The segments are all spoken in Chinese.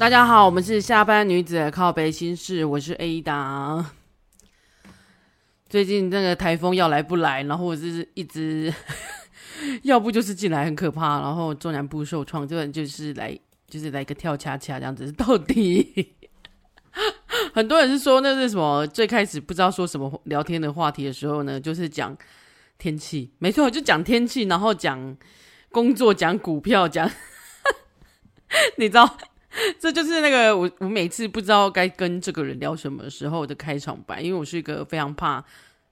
大家好，我们是下班女子的靠北心事，我是 Ada。最近那个台风要来不来，然后我就是一直，要不就是进来很可怕，然后中南部受创，这就是来就是来个跳恰恰这样子。到底很多人是说那是什么？最开始不知道说什么聊天的话题的时候呢，就是讲天气，没错，就讲天气，然后讲工作，讲股票，讲 你知道。这就是那个我我每次不知道该跟这个人聊什么时候的开场白，因为我是一个非常怕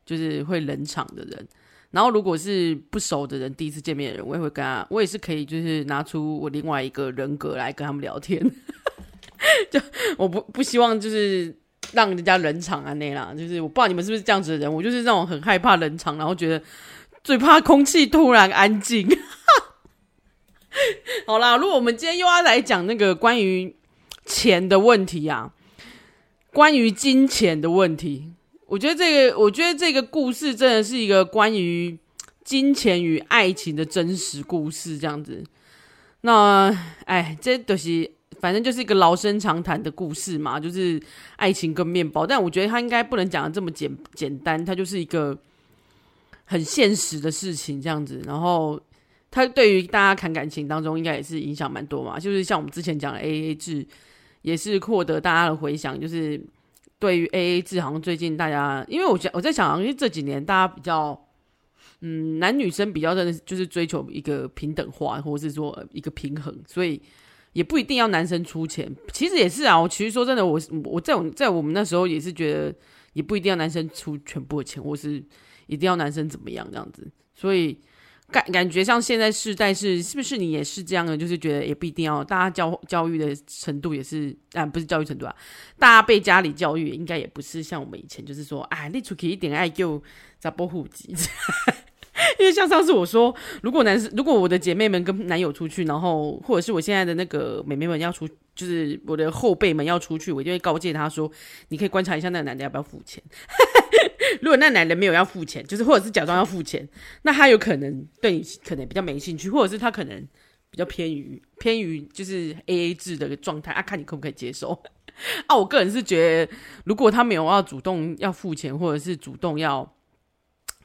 就是会冷场的人。然后如果是不熟的人，第一次见面的人，我也会跟他，我也是可以就是拿出我另外一个人格来跟他们聊天。就我不不希望就是让人家冷场啊那啦，就是我不知道你们是不是这样子的人，我就是那种很害怕冷场，然后觉得最怕空气突然安静。好啦，如果我们今天又要来讲那个关于钱的问题啊，关于金钱的问题，我觉得这个，我觉得这个故事真的是一个关于金钱与爱情的真实故事，这样子。那，哎，这都是反正就是一个老生常谈的故事嘛，就是爱情跟面包。但我觉得他应该不能讲的这么简简单，它就是一个很现实的事情，这样子。然后。他对于大家谈感情当中，应该也是影响蛮多嘛。就是像我们之前讲的 AA 制，也是获得大家的回响。就是对于 AA 制，好像最近大家，因为我想我在想，因为这几年大家比较，嗯，男女生比较的，就是追求一个平等化，或者是说一个平衡，所以也不一定要男生出钱。其实也是啊，我其实说真的，我我在我在我们那时候也是觉得，也不一定要男生出全部的钱，或是一定要男生怎么样这样子，所以。感感觉像现在世代是是不是你也是这样的？就是觉得也不一定要，大家教教育的程度也是啊，不是教育程度啊，大家被家里教育应该也不是像我们以前，就是说，哎，你出去一点爱就咋不户籍？因为像上次我说，如果男生，如果我的姐妹们跟男友出去，然后或者是我现在的那个妹妹们要出，就是我的后辈们要出去，我就会告诫他说，你可以观察一下那个男的要不要付钱。如果那男人没有要付钱，就是或者是假装要付钱，那他有可能对你可能比较没兴趣，或者是他可能比较偏于偏于就是 AA 制的状态啊，看你可不可以接受 啊？我个人是觉得，如果他没有要主动要付钱，或者是主动要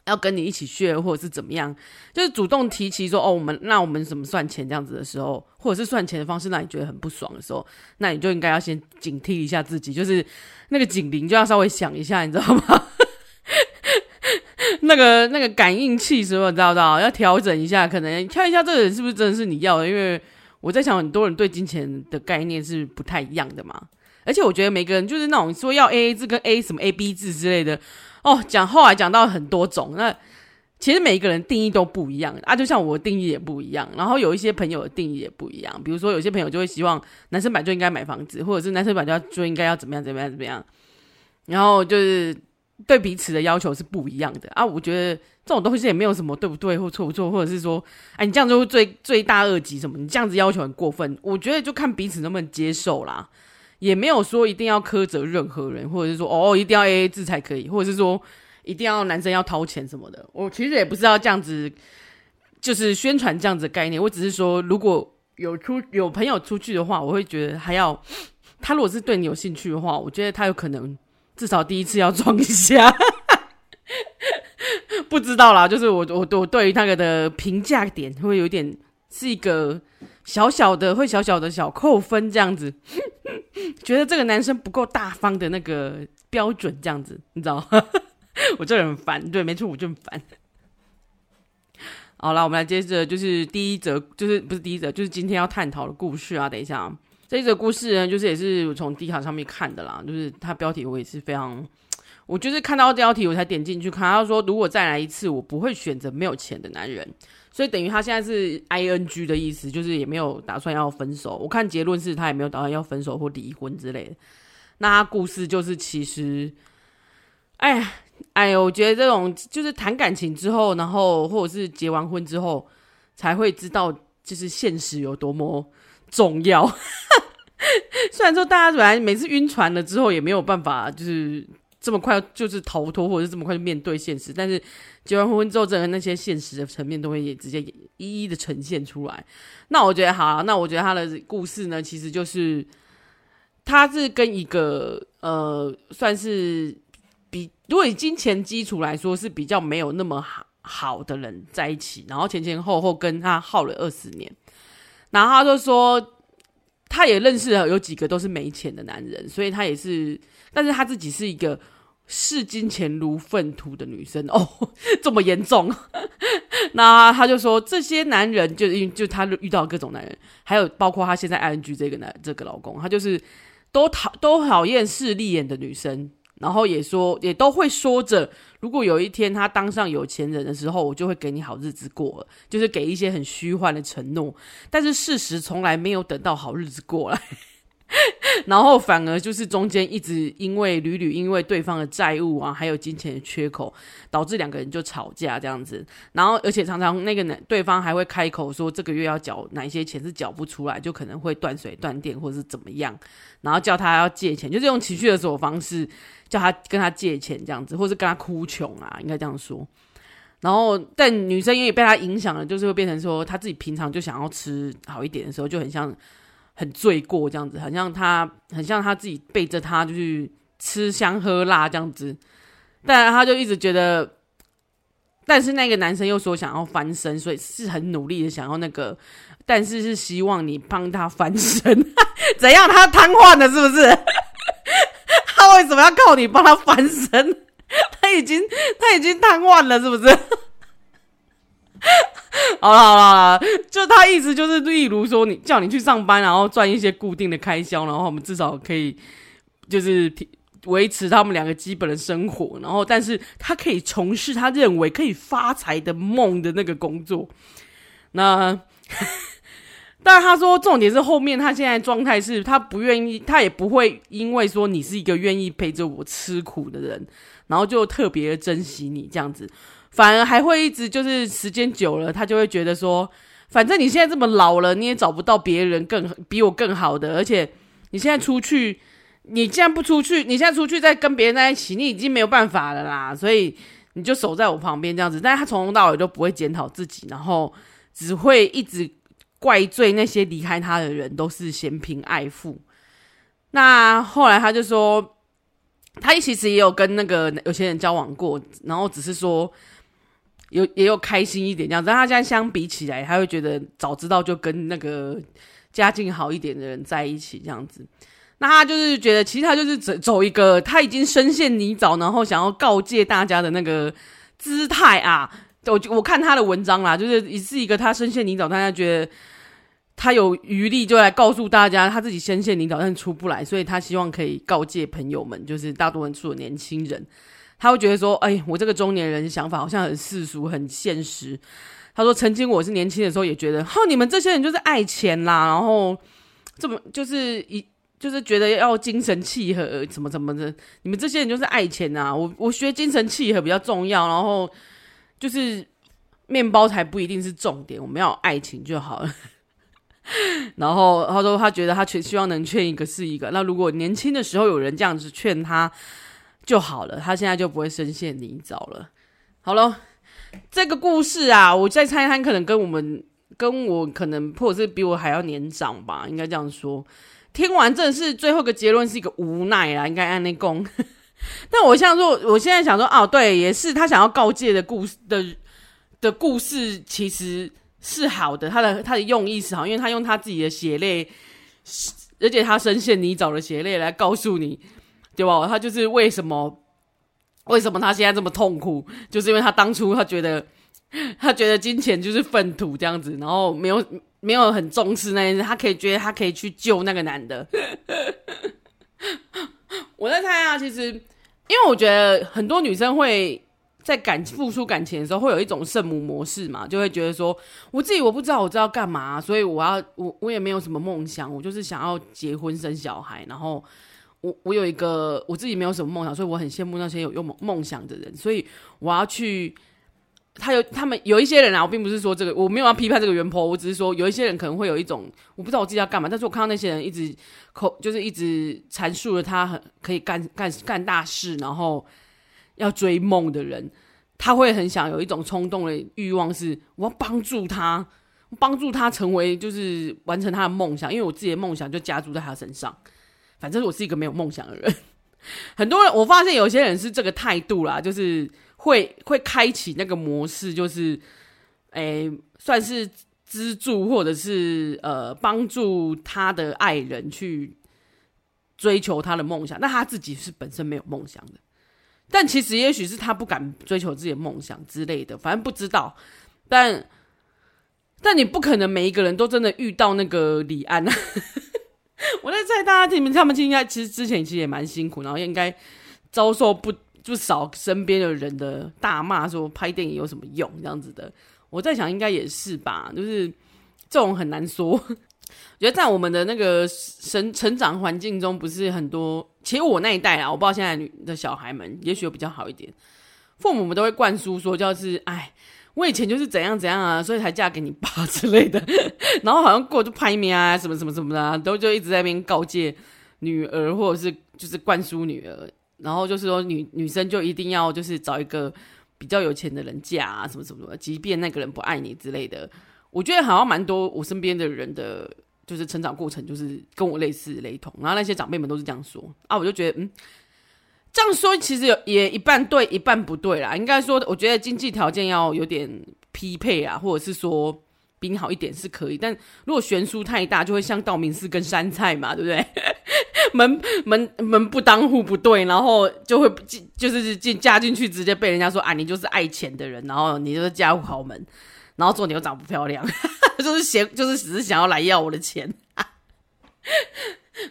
要跟你一起去或者是怎么样，就是主动提起说哦，我们那我们怎么算钱这样子的时候，或者是算钱的方式让你觉得很不爽的时候，那你就应该要先警惕一下自己，就是那个警铃就要稍微响一下，你知道吗？那 个那个感应器是不是知道不知道？要调整一下，可能看一下这个人是不是真的是你要的。因为我在想，很多人对金钱的概念是不太一样的嘛。而且我觉得每个人就是那种说要 AA 制跟 A 什么 AB 制之类的哦，讲后来讲到很多种。那其实每一个人定义都不一样啊，就像我定义也不一样。然后有一些朋友的定义也不一样。比如说有些朋友就会希望男生版就应该买房子，或者是男生本来就就应该要怎么样怎么样怎么样。然后就是。对彼此的要求是不一样的啊！我觉得这种东西也没有什么对不对或错不错，或者是说，哎，你这样就会罪罪大恶极什么？你这样子要求很过分。我觉得就看彼此能不能接受啦，也没有说一定要苛责任何人，或者是说哦，一定要 AA 制才可以，或者是说一定要男生要掏钱什么的。我其实也不是要这样子，就是宣传这样子的概念。我只是说，如果有出有朋友出去的话，我会觉得还要他如果是对你有兴趣的话，我觉得他有可能。至少第一次要装一下，不知道啦。就是我我我对于那个的评价点会有点是一个小小的会小小的小扣分这样子，觉得这个男生不够大方的那个标准这样子，你知道？我这人很烦，对，没错，我就很烦。好了，我们来接着就是第一则，就是不是第一则，就是今天要探讨的故事啊。等一下啊。这一则故事呢，就是也是我从 D 卡上面看的啦，就是它标题我也是非常，我就是看到标题我才点进去看。他说如果再来一次，我不会选择没有钱的男人，所以等于他现在是 ing 的意思，就是也没有打算要分手。我看结论是他也没有打算要分手或离婚之类的。那他故事就是其实，哎呀，哎呦，我觉得这种就是谈感情之后，然后或者是结完婚之后，才会知道就是现实有多么重要。虽然说大家本来每次晕船了之后也没有办法，就是这么快就是逃脱，或者是这么快就面对现实，但是结完婚之后，整个那些现实的层面都会也直接一一的呈现出来。那我觉得好，那我觉得他的故事呢，其实就是他是跟一个呃，算是比如果以金钱基础来说是比较没有那么好好的人在一起，然后前前后后跟他耗了二十年，然后他就说他也认识了有几个都是没钱的男人，所以他也是，但是他自己是一个。视金钱如粪土的女生哦，这么严重？那他就说，这些男人就因就他遇到各种男人，还有包括他现在 ING 这个男这个老公，他就是都讨都讨厌势利眼的女生，然后也说也都会说着，如果有一天他当上有钱人的时候，我就会给你好日子过了，就是给一些很虚幻的承诺，但是事实从来没有等到好日子过来。然后反而就是中间一直因为屡屡因为对方的债务啊，还有金钱的缺口，导致两个人就吵架这样子。然后而且常常那个男对方还会开口说这个月要缴哪些钱是缴不出来，就可能会断水断电或者是怎么样，然后叫他要借钱，就是用情绪勒索方式叫他跟他借钱这样子，或是跟他哭穷啊，应该这样说。然后但女生因为被他影响了，就是会变成说他自己平常就想要吃好一点的时候，就很像。很罪过这样子，很像他，很像他自己背着他就去吃香喝辣这样子，但他就一直觉得，但是那个男生又说想要翻身，所以是很努力的想要那个，但是是希望你帮他翻身，怎样？他瘫痪了是不是？他为什么要靠你帮他翻身？他已经他已经瘫痪了是不是？好了好了，就他意思就是，例如说你叫你去上班，然后赚一些固定的开销，然后我们至少可以就是维持他们两个基本的生活，然后但是他可以从事他认为可以发财的梦的那个工作。那，但他说重点是后面他现在状态是他不愿意，他也不会因为说你是一个愿意陪着我吃苦的人，然后就特别珍惜你这样子。反而还会一直就是时间久了，他就会觉得说，反正你现在这么老了，你也找不到别人更比我更好的，而且你现在出去，你既然不出去，你现在出去再跟别人在一起，你已经没有办法了啦，所以你就守在我旁边这样子。但是他从头到尾都不会检讨自己，然后只会一直怪罪那些离开他的人都是嫌贫爱富。那后来他就说，他其实也有跟那个有钱人交往过，然后只是说。有也有开心一点这样子，但他现在相比起来，他会觉得早知道就跟那个家境好一点的人在一起这样子。那他就是觉得，其实他就是走走一个他已经深陷泥沼，然后想要告诫大家的那个姿态啊。我我看他的文章啦，就是是一个他深陷泥沼，大家觉得他有余力就来告诉大家他自己深陷泥沼，但出不来，所以他希望可以告诫朋友们，就是大多数的年轻人。他会觉得说：“哎，我这个中年人想法好像很世俗、很现实。”他说：“曾经我是年轻的时候也觉得，哈，你们这些人就是爱钱啦，然后这么就是一就是觉得要精神契合，怎么怎么的，你们这些人就是爱钱呐。我我学精神契合比较重要，然后就是面包才不一定是重点，我们要爱情就好了。然后他说他觉得他劝希望能劝一个是一个。那如果年轻的时候有人这样子劝他。”就好了，他现在就不会深陷泥沼了。好了，这个故事啊，我在猜猜，可能跟我们跟我可能或者是比我还要年长吧，应该这样说。听完真的是最后个结论是一个无奈啊，应该按那讲。但我像说，我现在想说，哦，对，也是他想要告诫的故事的的故事，其实是好的，他的他的用意是好，因为他用他自己的血泪，而且他深陷泥沼的血泪来告诉你。对吧？他就是为什么？为什么他现在这么痛苦？就是因为他当初他觉得，他觉得金钱就是粪土这样子，然后没有没有很重视那件事。他可以觉得他可以去救那个男的。我在猜啊，其实因为我觉得很多女生会在感付出感情的时候，会有一种圣母模式嘛，就会觉得说，我自己我不知道我知道干嘛，所以我要我我也没有什么梦想，我就是想要结婚生小孩，然后。我我有一个我自己没有什么梦想，所以我很羡慕那些有有梦梦想的人。所以我要去，他有他们有一些人啊，我并不是说这个，我没有要批判这个原 PO，我只是说有一些人可能会有一种我不知道我自己要干嘛，但是我看到那些人一直口就是一直阐述了他很可以干干干大事，然后要追梦的人，他会很想有一种冲动的欲望，是我要帮助他，帮助他成为就是完成他的梦想，因为我自己的梦想就加注在他身上。反正我是一个没有梦想的人。很多人，我发现有些人是这个态度啦，就是会会开启那个模式，就是，诶，算是资助或者是呃帮助他的爱人去追求他的梦想，那他自己是本身没有梦想的。但其实也许是他不敢追求自己的梦想之类的，反正不知道。但但你不可能每一个人都真的遇到那个李安。我在猜，大家听他们，应该其实之前其实也蛮辛苦，然后应该遭受不不少身边的人的大骂，说拍电影有什么用这样子的。我在想，应该也是吧，就是这种很难说。我觉得在我们的那个成成长环境中，不是很多。其实我那一代啊，我不知道现在的小孩们，也许比较好一点。父母们都会灌输说，就是哎。我以前就是怎样怎样啊，所以才嫁给你爸 之类的，然后好像过就拍面啊，什么什么什么的，都就一直在那边告诫女儿，或者是就是灌输女儿，然后就是说女女生就一定要就是找一个比较有钱的人嫁啊，什么什么的，即便那个人不爱你之类的。我觉得好像蛮多我身边的人的，就是成长过程就是跟我类似雷同，然后那些长辈们都是这样说啊，我就觉得嗯。这样说其实有也一半对一半不对啦。应该说，我觉得经济条件要有点匹配啊，或者是说比你好一点是可以。但如果悬殊太大，就会像道明寺跟杉菜嘛，对不对？门门门不当户不对，然后就会进就是进嫁进去，直接被人家说啊，你就是爱钱的人，然后你就是嫁入豪门，然后做牛长不漂亮，就是嫌就是只是想要来要我的钱。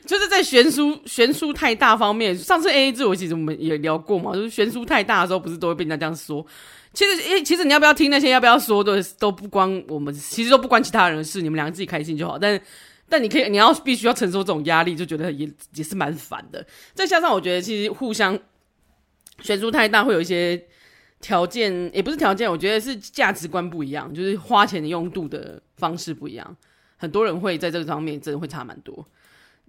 就是在悬殊悬殊太大方面，上次 AA 制我其实我们也聊过嘛，就是悬殊太大的时候，不是都会被人家这样说。其实，诶，其实你要不要听那些要不要说的，都不关我们，其实都不关其他人的事，你们两个自己开心就好。但但你可以，你要必须要承受这种压力，就觉得也也是蛮烦的。再加上我觉得，其实互相悬殊太大，会有一些条件，也不是条件，我觉得是价值观不一样，就是花钱的用度的方式不一样。很多人会在这个方面真的会差蛮多。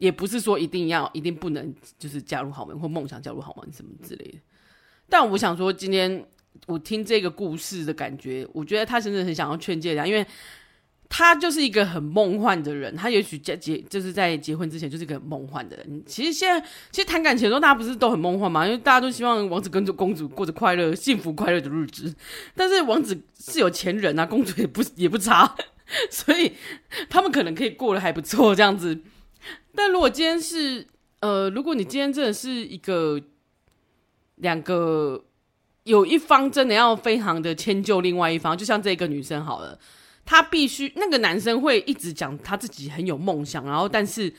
也不是说一定要、一定不能，就是嫁入豪门或梦想嫁入豪门什么之类的。但我想说，今天我听这个故事的感觉，我觉得他真的很想要劝诫人家，因为他就是一个很梦幻的人。他也许结结就是在结婚之前就是一个很梦幻的人。其实现在，其实谈感情的时候，大家不是都很梦幻吗？因为大家都希望王子跟着公主过着快乐、幸福、快乐的日子。但是王子是有钱人啊，公主也不也不差，所以他们可能可以过得还不错，这样子。但如果今天是，呃，如果你今天真的是一个两个有一方真的要非常的迁就另外一方，就像这个女生好了，她必须那个男生会一直讲他自己很有梦想，然后但是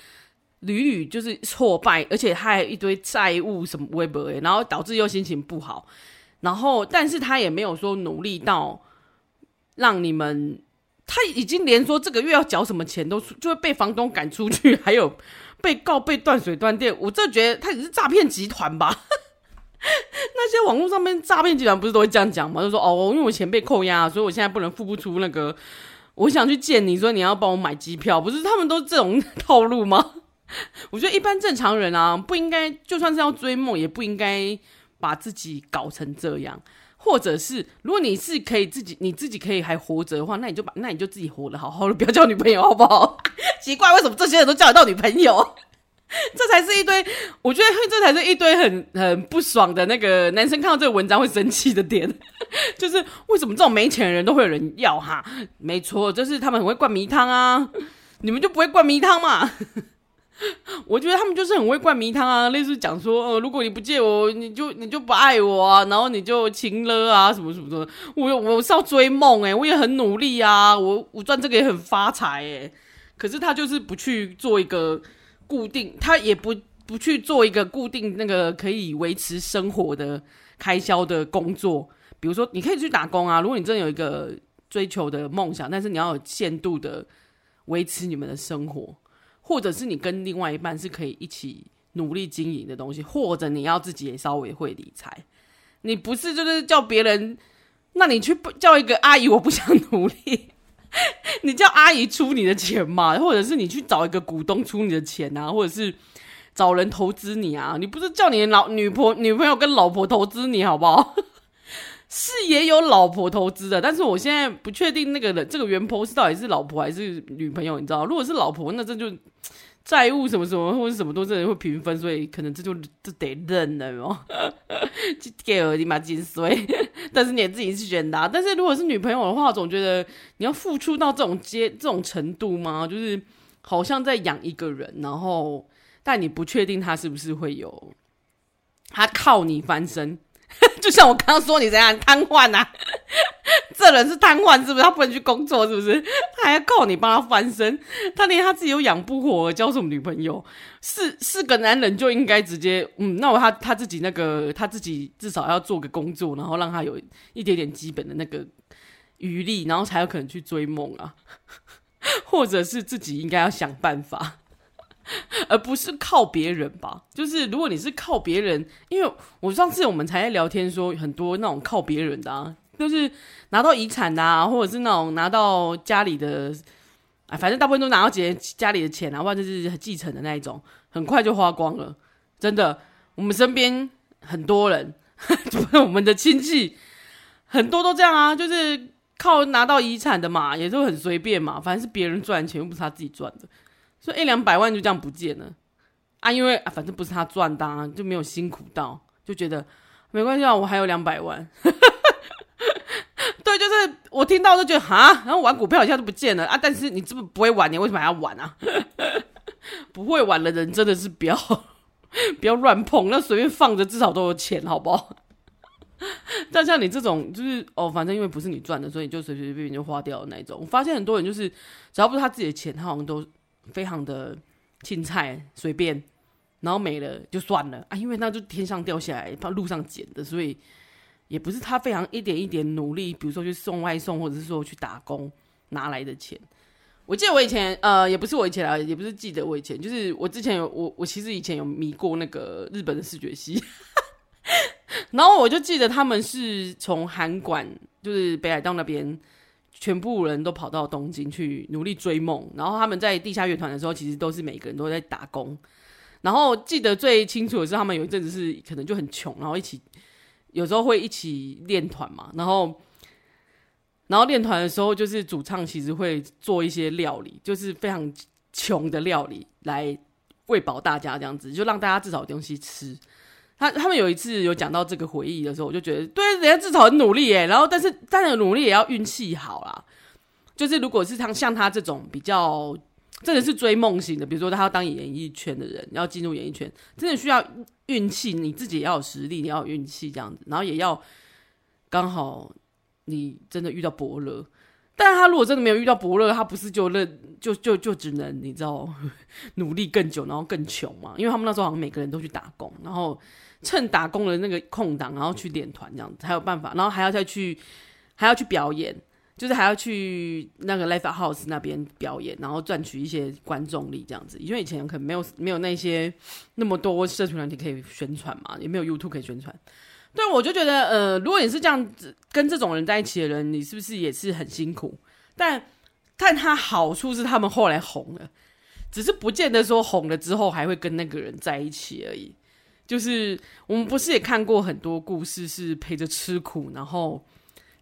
屡屡就是挫败，而且他还一堆债务什么微博，然后导致又心情不好，然后但是他也没有说努力到让你们。他已经连说这个月要缴什么钱都就会被房东赶出去，还有被告被断水断电。我真的觉得他只是诈骗集团吧？那些网络上面诈骗集团不是都会这样讲吗？就说哦，因为我钱被扣押，所以我现在不能付不出那个。我想去见你，所以你要帮我买机票，不是他们都这种 套路吗？我觉得一般正常人啊，不应该就算是要追梦，也不应该把自己搞成这样。或者是，如果你是可以自己，你自己可以还活着的话，那你就把，那你就自己活得好好的，不要交女朋友，好不好？奇怪，为什么这些人都交得到女朋友？这才是一堆，我觉得这才是一堆很很不爽的那个男生看到这个文章会生气的点，就是为什么这种没钱的人都会有人要哈？没错，就是他们很会灌迷汤啊，你们就不会灌迷汤嘛？我觉得他们就是很会灌迷汤啊，类似讲说，呃，如果你不借我，你就你就不爱我啊，然后你就情了啊，什么什么的。我我是要追梦诶，我也很努力啊，我我赚这个也很发财诶。可是他就是不去做一个固定，他也不不去做一个固定那个可以维持生活的开销的工作。比如说，你可以去打工啊，如果你真的有一个追求的梦想，但是你要有限度的维持你们的生活。或者是你跟另外一半是可以一起努力经营的东西，或者你要自己也稍微会理财，你不是就是叫别人，那你去叫一个阿姨，我不想努力，你叫阿姨出你的钱嘛，或者是你去找一个股东出你的钱啊，或者是找人投资你啊，你不是叫你老女婆女朋友跟老婆投资你好不好？是也有老婆投资的，但是我现在不确定那个人这个原 po 是到底是老婆还是女朋友，你知道？如果是老婆，那这就债务什么什么或者什么都真的会平分，所以可能这就这得认了哟。给我你妈金水，但是你自己是选的。但是如果是女朋友的话，总觉得你要付出到这种阶这种程度吗？就是好像在养一个人，然后但你不确定他是不是会有，他靠你翻身。就像我刚刚说，你怎样瘫痪啊？这人是瘫痪，是不是？他不能去工作，是不是？他还要靠你帮他翻身，他连他自己都养不活，交什么女朋友？是是个男人就应该直接，嗯，那我他他自己那个他自己至少要做个工作，然后让他有一点点基本的那个余力，然后才有可能去追梦啊，或者是自己应该要想办法。而不是靠别人吧？就是如果你是靠别人，因为我上次我们才在聊天说，很多那种靠别人的啊，就是拿到遗产的啊，或者是那种拿到家里的，啊，反正大部分都拿到姐家里的钱啊，或者是继承的那一种，很快就花光了。真的，我们身边很多人，我们的亲戚很多都这样啊，就是靠拿到遗产的嘛，也都很随便嘛，反正是别人赚钱，又不是他自己赚的。所以一两百万就这样不见了啊！因为，反正不是他赚的啊，就没有辛苦到，就觉得没关系啊，我还有两百万。对，就是我听到就觉得哈，然后玩股票一下就不见了啊！但是你这么不会玩，你为什么还要玩啊？不会玩的人真的是不要不要乱碰，那随便放着至少都有钱，好不好？但像你这种就是哦，反正因为不是你赚的，所以你就随随便便就花掉的那一种。我发现很多人就是只要不是他自己的钱，他好像都。非常的青菜随便，然后没了就算了啊，因为那就天上掉下来，怕路上捡的，所以也不是他非常一点一点努力，比如说去送外送，或者是说去打工拿来的钱。我记得我以前呃，也不是我以前啊，也不是记得我以前，就是我之前有我我其实以前有迷过那个日本的视觉系，然后我就记得他们是从函馆，就是北海道那边。全部人都跑到东京去努力追梦，然后他们在地下乐团的时候，其实都是每个人都在打工。然后记得最清楚的是，他们有一阵子是可能就很穷，然后一起有时候会一起练团嘛。然后，然后练团的时候，就是主唱其实会做一些料理，就是非常穷的料理来喂饱大家，这样子就让大家至少有东西吃。他他们有一次有讲到这个回忆的时候，我就觉得，对，人家至少很努力耶。然后，但是当然努力也要运气好啦。就是如果是他像他这种比较真的是追梦型的，比如说他要当演艺圈的人，要进入演艺圈，真的需要运气。你自己也要有实力，你要有运气这样子，然后也要刚好你真的遇到伯乐。但是他如果真的没有遇到伯乐，他不是就认就就就只能你知道 努力更久，然后更穷嘛？因为他们那时候好像每个人都去打工，然后。趁打工的那个空档，然后去练团这样子才有办法，然后还要再去，还要去表演，就是还要去那个 live house 那边表演，然后赚取一些观众力这样子。因为以前可能没有没有那些那么多社群软体可以宣传嘛，也没有 YouTube 可以宣传。对，我就觉得，呃，如果你是这样子跟这种人在一起的人，你是不是也是很辛苦？但但他好处是他们后来红了，只是不见得说红了之后还会跟那个人在一起而已。就是我们不是也看过很多故事，是陪着吃苦，然后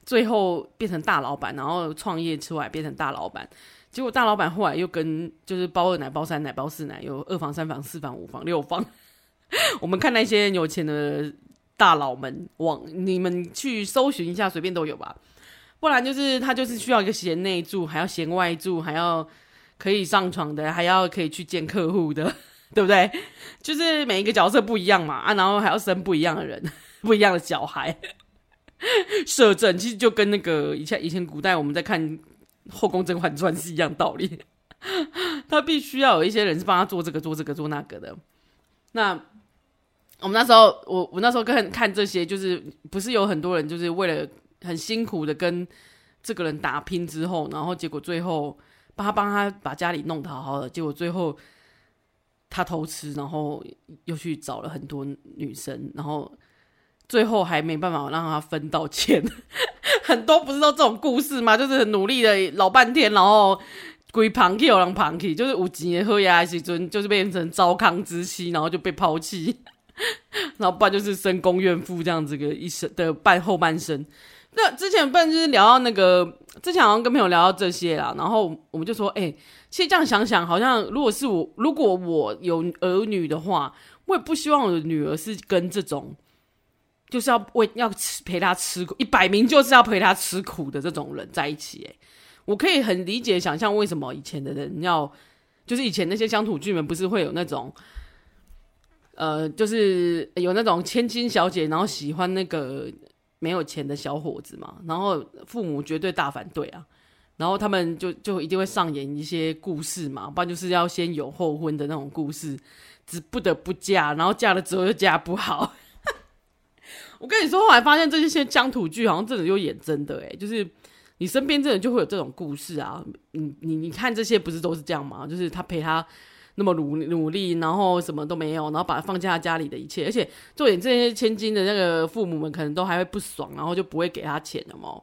最后变成大老板，然后创业出来变成大老板，结果大老板后来又跟就是包二奶、包三奶、包四奶，有二房、三房、四房、五房、六房。我们看那些有钱的大佬们，往你们去搜寻一下，随便都有吧。不然就是他就是需要一个贤内助，还要贤外助，还要可以上床的，还要可以去见客户的。对不对？就是每一个角色不一样嘛，啊，然后还要生不一样的人，不一样的小孩，摄政其实就跟那个以前以前古代我们在看《后宫甄嬛传》是一样道理。他必须要有一些人是帮他做这个做这个做那个的。那我们那时候，我我那时候看看这些，就是不是有很多人就是为了很辛苦的跟这个人打拼之后，然后结果最后帮他帮他把家里弄得好好的，结果最后。他偷吃，然后又去找了很多女生，然后最后还没办法让他分到钱。很多不是都这种故事吗？就是很努力的老半天，然后归旁去，有人旁去，就是五级喝牙时尊，就是变成糟糠之妻，然后就被抛弃。然后不然就是深宫怨妇这样子个一生的半后半生。那之前不然就是聊到那个，之前好像跟朋友聊到这些啦，然后我们就说，哎、其实这样想想，好像如果是我，如果我有儿女的话，我也不希望我的女儿是跟这种，就是要为要吃陪她吃苦，一摆明就是要陪她吃苦的这种人在一起。哎，我可以很理解想象为什么以前的人要，就是以前那些乡土剧们不是会有那种，呃，就是有那种千金小姐，然后喜欢那个。没有钱的小伙子嘛，然后父母绝对大反对啊，然后他们就就一定会上演一些故事嘛，不然就是要先有后婚的那种故事，只不得不嫁，然后嫁了之后又嫁不好。我跟你说，后来发现这些乡土剧好像真的有演真的诶，就是你身边真的就会有这种故事啊，你你你看这些不是都是这样吗？就是他陪他。那么努努力，然后什么都没有，然后把他放下家里的一切，而且做点这些千金的那个父母们可能都还会不爽，然后就不会给他钱了嘛。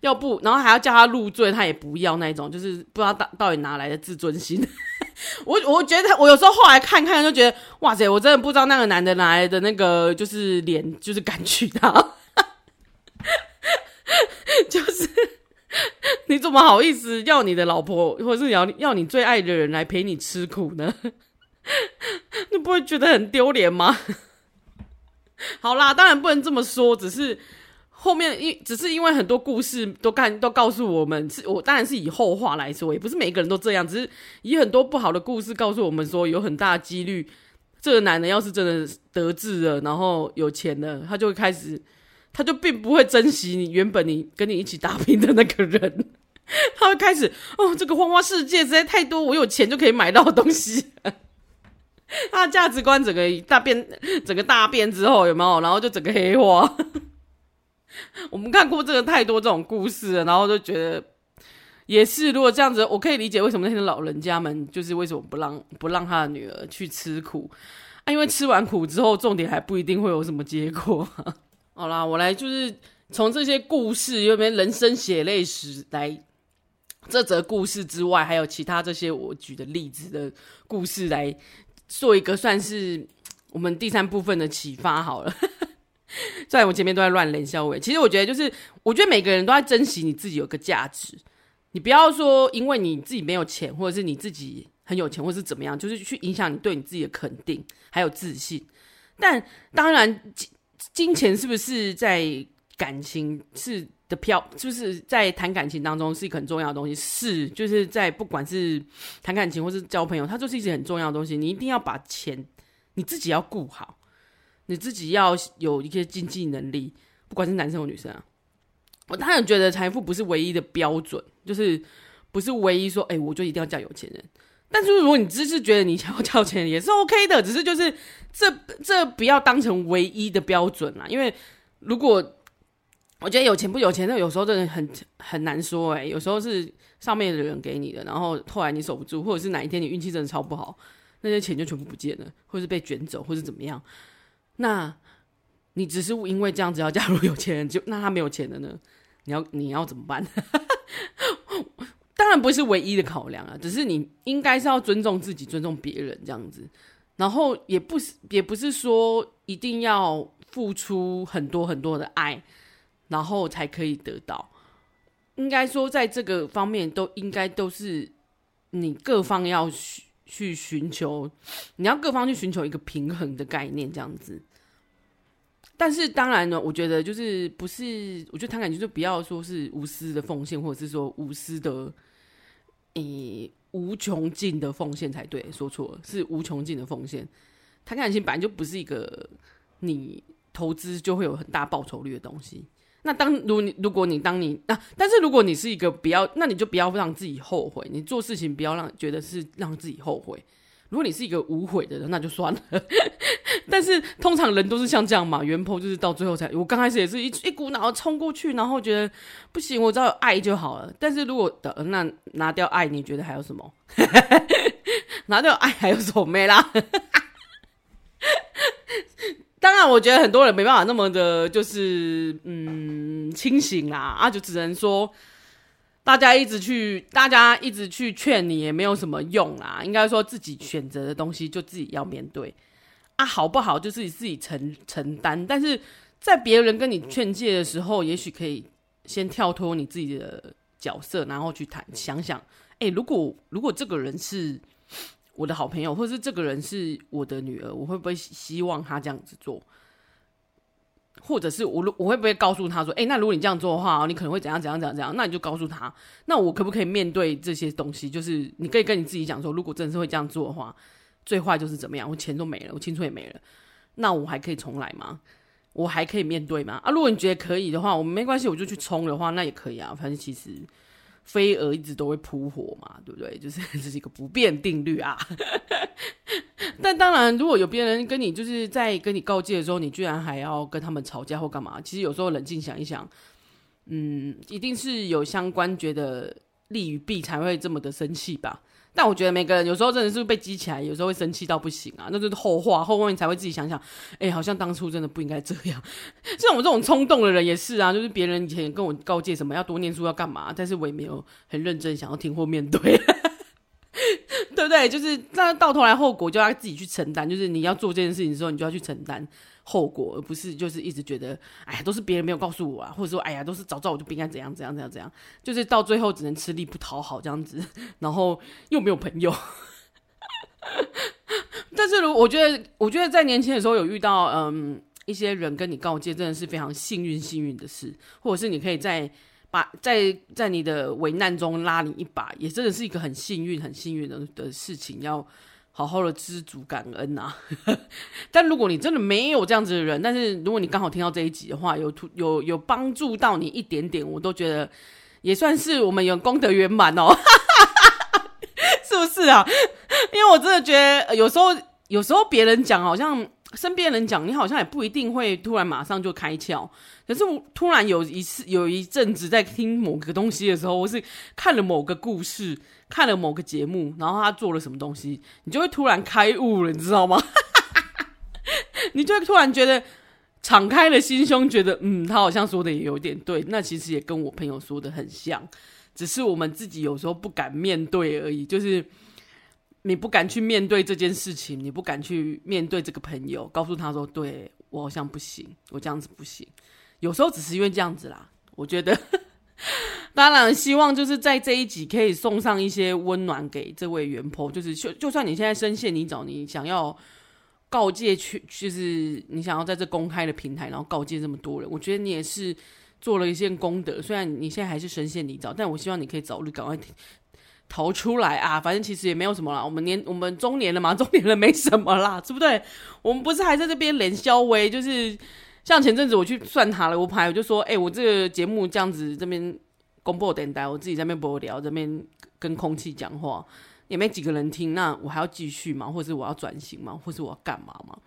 要不，然后还要叫他入赘，他也不要那种，就是不知道到到底哪来的自尊心。我我觉得我有时候后来看看就觉得，哇塞，我真的不知道那个男的哪来的那个就是脸，就是敢娶她，就是。你怎么好意思要你的老婆，或者是要要你最爱的人来陪你吃苦呢？你不会觉得很丢脸吗？好啦，当然不能这么说，只是后面因只是因为很多故事都干都告诉我们，是我当然是以后话来说，也不是每个人都这样，只是以很多不好的故事告诉我们说，有很大的几率，这个男人要是真的得志了，然后有钱了，他就会开始。他就并不会珍惜你原本你跟你一起打拼的那个人，他会开始哦，这个花花世界实在太多，我有钱就可以买到的东西。他的价值观整个大变，整个大变之后有没有？然后就整个黑化。我们看过这个太多这种故事了，然后就觉得也是。如果这样子，我可以理解为什么那些老人家们就是为什么不让不让他的女儿去吃苦啊？因为吃完苦之后，重点还不一定会有什么结果。好啦，我来就是从这些故事，有没有人生血泪史来这则故事之外，还有其他这些我举的例子的故事来做一个算是我们第三部分的启发好了。虽然我前面都在乱冷笑话，其实我觉得就是，我觉得每个人都在珍惜你自己有个价值，你不要说因为你自己没有钱，或者是你自己很有钱，或是怎么样，就是去影响你对你自己的肯定还有自信。但当然。金钱是不是在感情是的票，就是在谈感情当中是一个很重要的东西。是，就是在不管是谈感情或是交朋友，它就是一件很重要的东西。你一定要把钱你自己要顾好，你自己要有一些经济能力，不管是男生或女生啊。我当然觉得财富不是唯一的标准，就是不是唯一说，哎、我就一定要嫁有钱人。但是如果你只是觉得你想要交钱也是 OK 的，只是就是这这不要当成唯一的标准啦。因为如果我觉得有钱不有钱，那有时候真的很很难说哎、有时候是上面的人给你的，然后后来你守不住，或者是哪一天你运气真的超不好，那些钱就全部不见了，或是被卷走，或是怎么样。那你只是因为这样子要嫁入有钱人，就那他没有钱的呢？你要你要怎么办？当然不是唯一的考量啊，只是你应该是要尊重自己，尊重别人这样子，然后也不是也不是说一定要付出很多很多的爱，然后才可以得到。应该说在这个方面都应该都是你各方要去寻求，你要各方去寻求一个平衡的概念这样子。但是当然呢，我觉得就是不是，我觉得谈感情就不要说是无私的奉献，或者是说无私的。以无穷尽的奉献才对，说错了，是无穷尽的奉献。谈感情本来就不是一个你投资就会有很大报酬率的东西。那当如你如果你当你啊，但是如果你是一个不要，那你就不要让自己后悔。你做事情不要让觉得是让自己后悔。如果你是一个无悔的人，那就算了。但是通常人都是像这样嘛，原 PO 就是到最后才。我刚开始也是一一股脑冲过去，然后觉得不行，我只要有爱就好了。但是如果的那拿掉爱，你觉得还有什么？拿掉爱还有什么？没啦。那，我觉得很多人没办法那么的，就是嗯清醒啦啊，就只能说。大家一直去，大家一直去劝你，也没有什么用啦。应该说自己选择的东西就自己要面对啊，好不好就是自己承承担。但是在别人跟你劝诫的时候，也许可以先跳脱你自己的角色，然后去谈，想想，哎、如果如果这个人是我的好朋友，或者是这个人是我的女儿，我会不会希望他这样子做？或者是我我会不会告诉他说，哎、那如果你这样做的话，你可能会怎样怎样怎样怎样？那你就告诉他，那我可不可以面对这些东西？就是你可以跟你自己讲说，如果真的是会这样做的话，最坏就是怎么样？我钱都没了，我青春也没了，那我还可以重来吗？我还可以面对吗？啊，如果你觉得可以的话，我没关系，我就去冲的话，那也可以啊。反正其实飞蛾一直都会扑火嘛，对不对？就是 这是一个不变定律啊。但当然，如果有别人跟你就是在跟你告诫的时候，你居然还要跟他们吵架或干嘛？其实有时候冷静想一想，嗯，一定是有相关觉得利与弊才会这么的生气吧。但我觉得每个人有时候真的是被激起来，有时候会生气到不行啊，那就是后话，后面你才会自己想想，哎、好像当初真的不应该这样。像我这种冲动的人也是啊，就是别人以前跟我告诫什么要多念书要干嘛，但是我也没有很认真想要听或面对。对不对？就是那到头来后果就要自己去承担。就是你要做这件事情的时候，你就要去承担后果，而不是就是一直觉得，哎呀，都是别人没有告诉我啊，或者说，哎呀，都是早知道我就不应该怎样怎样怎样怎样。就是到最后只能吃力不讨好这样子，然后又没有朋友。但是，如我觉得，我觉得在年轻的时候有遇到嗯一些人跟你告诫，真的是非常幸运幸运的事，或者是你可以在。把在在你的危难中拉你一把，也真的是一个很幸运、很幸运的的事情，要好好的知足感恩呐、啊。但如果你真的没有这样子的人，但是如果你刚好听到这一集的话，有有有帮助到你一点点，我都觉得也算是我们有功德圆满哦，是不是啊？因为我真的觉得有时候有时候别人讲好像。身边人讲，你好像也不一定会突然马上就开窍。可是突然有一次有一阵子在听某个东西的时候，我是看了某个故事，看了某个节目，然后他做了什么东西，你就会突然开悟了，你知道吗？你就会突然觉得敞开了心胸，觉得嗯，他好像说的也有点对。那其实也跟我朋友说的很像，只是我们自己有时候不敢面对而已，就是。你不敢去面对这件事情，你不敢去面对这个朋友，告诉他说：“对，我好像不行，我这样子不行。”有时候只是因为这样子啦。我觉得，当然希望就是在这一集可以送上一些温暖给这位原婆就是就就算你现在深陷泥沼，你想要告诫去，就是你想要在这公开的平台，然后告诫这么多人，我觉得你也是做了一件功德。虽然你现在还是深陷泥沼，但我希望你可以早日赶快投。出来啊！反正其实也没有什么啦。我们年我们中年了嘛，中年了没什么啦，对不对？我们不是还在这边连消微，就是像前阵子我去算塔罗牌，我就说，哎、我这个节目这样子这边公布电台，我自己在那边播聊，这边跟空气讲话，也没几个人听，那我还要继续吗？或是我要转型吗？或是我要干嘛吗？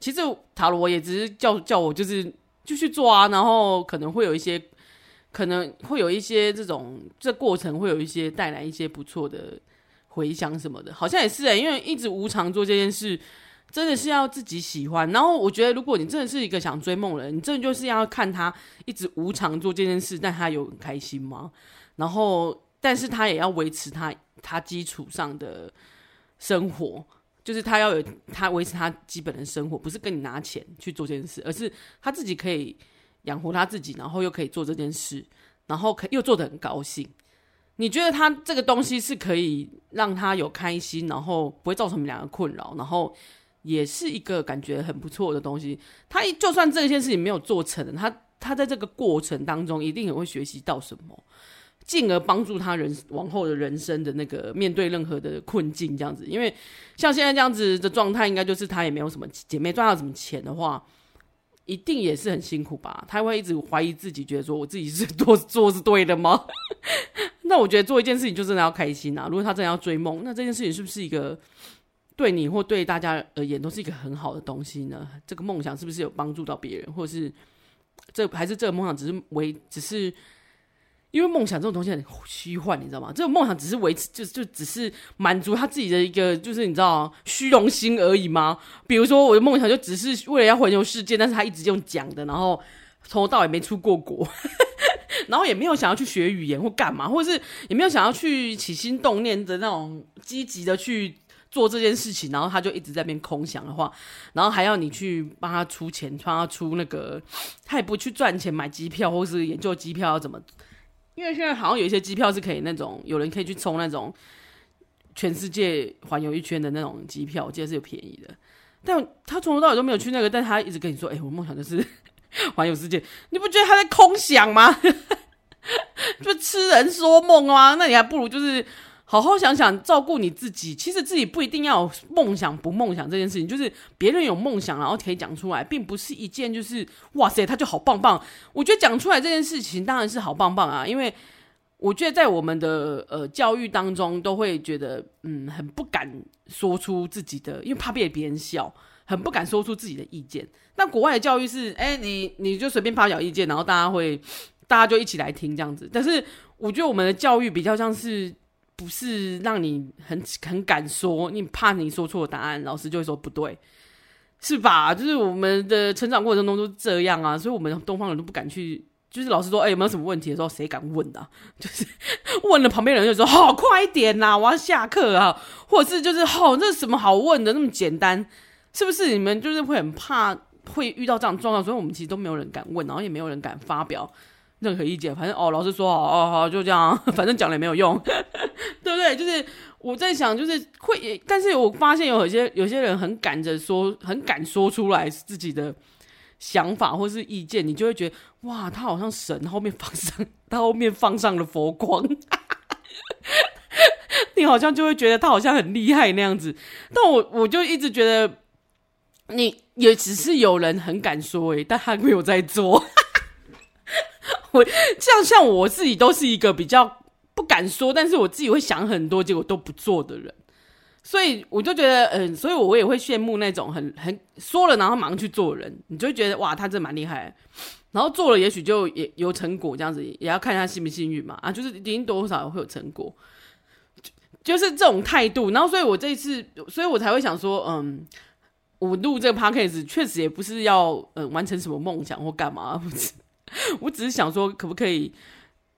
其实塔罗也只是叫叫我就是继续做啊，然后可能会有一些。可能会有一些这种这过程会有一些带来一些不错的回响什么的，好像也是哎、因为一直无偿做这件事，真的是要自己喜欢。然后我觉得，如果你真的是一个想追梦人，你真的就是要看他一直无偿做这件事，但他有很开心吗？然后，但是他也要维持他他基础上的生活，就是他要有他维持他基本的生活，不是跟你拿钱去做这件事，而是他自己可以。养活他自己，然后又可以做这件事，然后可又做得很高兴。你觉得他这个东西是可以让他有开心，然后不会造成你们两个困扰，然后也是一个感觉很不错的东西。他就算这件事情没有做成，他他在这个过程当中一定也会学习到什么，进而帮助他人往后的人生的那个面对任何的困境这样子。因为像现在这样子的状态，应该就是他也没有什么姐妹赚到什么钱的话。一定也是很辛苦吧？他会一直怀疑自己，觉得说我自己是做做是对的吗？那我觉得做一件事情就真的要开心啊！如果他真的要追梦，那这件事情是不是一个对你或对大家而言都是一个很好的东西呢？这个梦想是不是有帮助到别人，或是这还是这个梦想只是为只是？因为梦想这种东西很虚幻，你知道吗？这种梦想只是维持，就就只是满足他自己的一个，就是你知道虚荣心而已吗？比如说我的梦想就只是为了要环游世界，但是他一直用讲的，然后从头到尾没出过国，然后也没有想要去学语言或干嘛，或者是也没有想要去起心动念的那种积极的去做这件事情，然后他就一直在那边空想的话，然后还要你去帮他出钱，帮他出那个，他也不去赚钱买机票，或是研究机票要怎么，因为现在好像有一些机票是可以那种，有人可以去抽那种全世界环游一圈的那种机票，我记得是有便宜的，但他从头到尾都没有去那个，但他一直跟你说，哎、我梦想就是 环游世界，你不觉得他在空想吗？就痴人说梦吗？那你还不如就是。好好想想，照顾你自己。其实自己不一定要梦想不梦想这件事情，就是别人有梦想，然后可以讲出来，并不是一件就是哇塞，他就好棒棒。我觉得讲出来这件事情当然是好棒棒啊，因为我觉得在我们的呃教育当中，都会觉得嗯很不敢说出自己的，因为怕被别人笑，很不敢说出自己的意见。但国外的教育是，哎，你你就随便发表意见，然后大家会大家就一起来听这样子。但是我觉得我们的教育比较像是。不是让你很很敢说，你怕你说错答案，老师就会说不对，是吧？就是我们的成长过程中都这样啊，所以我们东方人都不敢去。就是老师说，哎、有没有什么问题的时候，谁敢问啊？就是问了，旁边人就说，好、快一点呐，我要下课啊，或者是就是，好、哦，这什么好问的，那么简单，是不是？你们就是会很怕会遇到这样状况，所以我们其实都没有人敢问，然后也没有人敢发表。任何意见，反正哦，老师说好哦，好，就这样，反正讲了也没有用，对不对？就是我在想，就是会，但是我发现有些有些人很敢着说，很敢说出来自己的想法或是意见，你就会觉得哇，他好像神，后面放上他后面放上了佛光，你好像就会觉得他好像很厉害那样子。但我我就一直觉得，你也只是有人很敢说诶，但他没有在做。我 像像我自己都是一个比较不敢说，但是我自己会想很多，结果都不做的人，所以我就觉得，嗯，所以我也会羡慕那种很很说了然后马上去做人，你就觉得哇，他真蛮厉害，然后做了也许就也有成果，这样子也要看他幸不幸运嘛，啊，就是一定多少会有成果，就，就是这种态度，然后所以我这一次，所以我才会想说，嗯，我录这个 podcast 确实也不是要嗯完成什么梦想或干嘛，不是。我只是想说，可不可以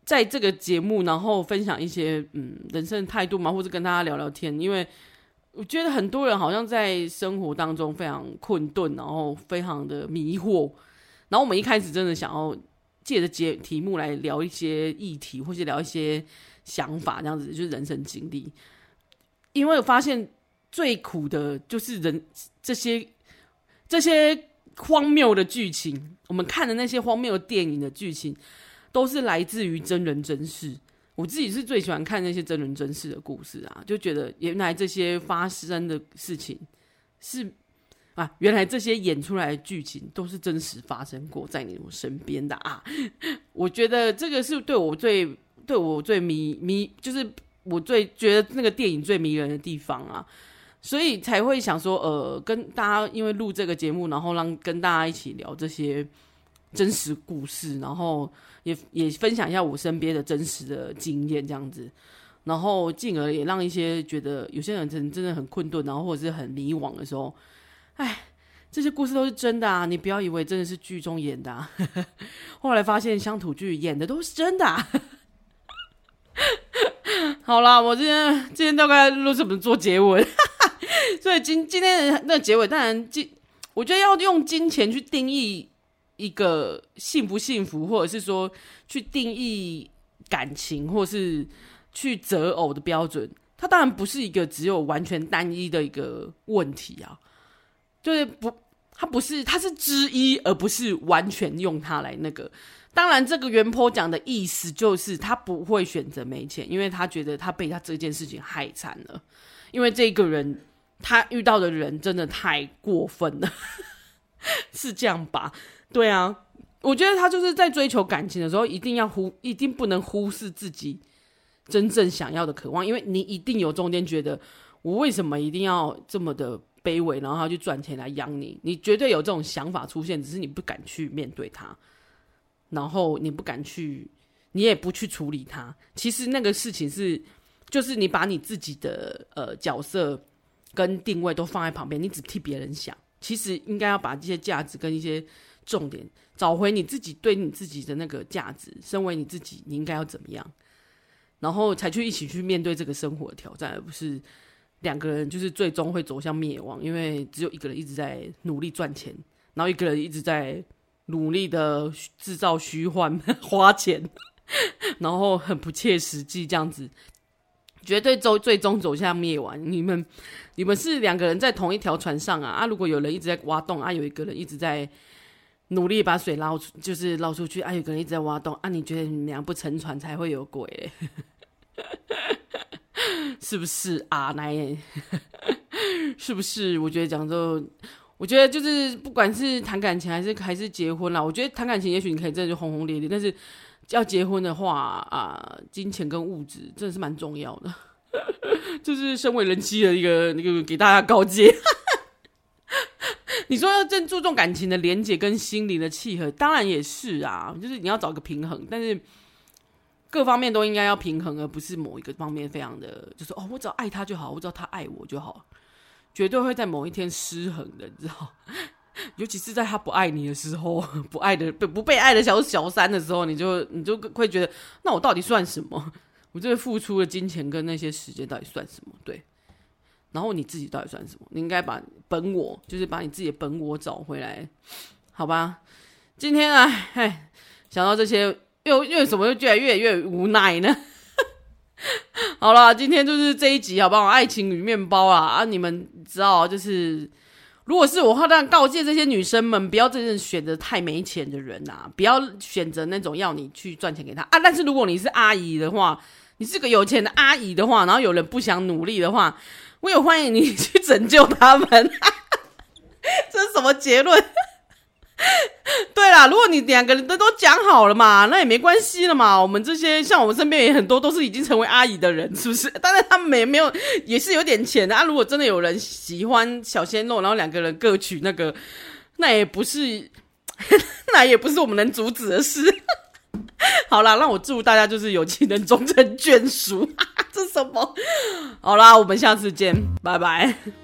在这个节目，然后分享一些嗯人生态度嘛，或者跟大家聊聊天？因为我觉得很多人好像在生活当中非常困顿，然后非常的迷惑。然后我们一开始真的想要借着节题目来聊一些议题，或是聊一些想法，这样子就是人生经历。因为我发现最苦的就是人这些这些。荒谬的剧情，我们看的那些荒谬的电影的剧情，都是来自于真人真事。我自己是最喜欢看那些真人真事的故事啊，就觉得原来这些发生的事情是啊，原来这些演出来的剧情都是真实发生过在你我身边的啊。我觉得这个是对我最对我最迷迷，就是我最觉得那个电影最迷人的地方啊。所以才会想说，呃，跟大家因为录这个节目，然后让跟大家一起聊这些真实故事，然后也也分享一下我身边的真实的经验，这样子，然后进而也让一些觉得有些人真真的很困顿，然后或者是很迷惘的时候，哎，这些故事都是真的啊！你不要以为真的是剧中演的啊，后来发现乡土剧演的都是真的啊。好啦，我今天今天大概录什么做结尾？所以今今天那结尾，当然金，我觉得要用金钱去定义一个幸不幸福，或者是说去定义感情，或是去择偶的标准，它当然不是一个只有完全单一的一个问题啊。就是不，它不是，它是之一，而不是完全用它来那个。当然，这个原坡讲的意思就是他不会选择没钱，因为他觉得他被他这件事情害惨了，因为这个人。他遇到的人真的太过分了，是这样吧？对啊，我觉得他就是在追求感情的时候，一定要忽，一定不能忽视自己真正想要的渴望，因为你一定有中间觉得，我为什么一定要这么的卑微，然后他去赚钱来养你？你绝对有这种想法出现，只是你不敢去面对他，然后你不敢去，你也不去处理他。其实那个事情是，就是你把你自己的呃角色。跟定位都放在旁边，你只替别人想，其实应该要把这些价值跟一些重点找回你自己对你自己的那个价值。身为你自己，你应该要怎么样，然后才去一起去面对这个生活的挑战，而不是两个人就是最终会走向灭亡，因为只有一个人一直在努力赚钱，然后一个人一直在努力的制造虚幻 花钱，然后很不切实际这样子，绝对走最终走向灭亡。你们你们是两个人在同一条船上啊啊！如果有人一直在挖洞啊，有一个人一直在努力把水捞出，就是捞出去啊，有一个人一直在挖洞啊，你觉得你们俩不沉船才会有鬼？是不是啊？来，是不是？我觉得讲说，我觉得就是不管是谈感情还是还是结婚啦，我觉得谈感情也许你可以真的就轰轰烈烈，但是要结婚的话啊，金钱跟物质真的是蛮重要的。就是身为人妻的一个那个给大家告诫。你说要正注重感情的连结跟心灵的契合，当然也是啊，就是你要找个平衡，但是。各方面都应该要平衡，而不是某一个方面非常的，就是哦，我只要爱他就好，我只要他爱我就好，绝对会在某一天失衡的，你知道？尤其是在他不爱你的时候，不爱的不不被爱的小小三的时候，你就你就会觉得，那我到底算什么？我这付出的金钱跟那些时间到底算什么？对，然后你自己到底算什么？你应该把本我，就是把你自己的本我找回来，好吧？今天啊，嘿，想到这些。又又什么又越来越越无奈呢？好了，今天就是这一集，好不好？爱情与面包啊啊！你们知道，就是如果是我，话当然告诫这些女生们，不要真正选择太没钱的人啊，不要选择那种要你去赚钱给他啊。但是如果你是阿姨的话，你是个有钱的阿姨的话，然后有人不想努力的话，我也欢迎你去拯救他们。这是什么结论？对啦，如果你两个人都都讲好了嘛，那也没关系了嘛。我们这些像我们身边也很多都是已经成为阿姨的人，是不是？当然他们也没有，也是有点钱的啊。如果真的有人喜欢小鲜肉，然后两个人各取那个，那也不是，那也不是我们能阻止的事。好啦，让我祝大家就是有情人终成眷属。这是什么？好啦，我们下次见，拜拜。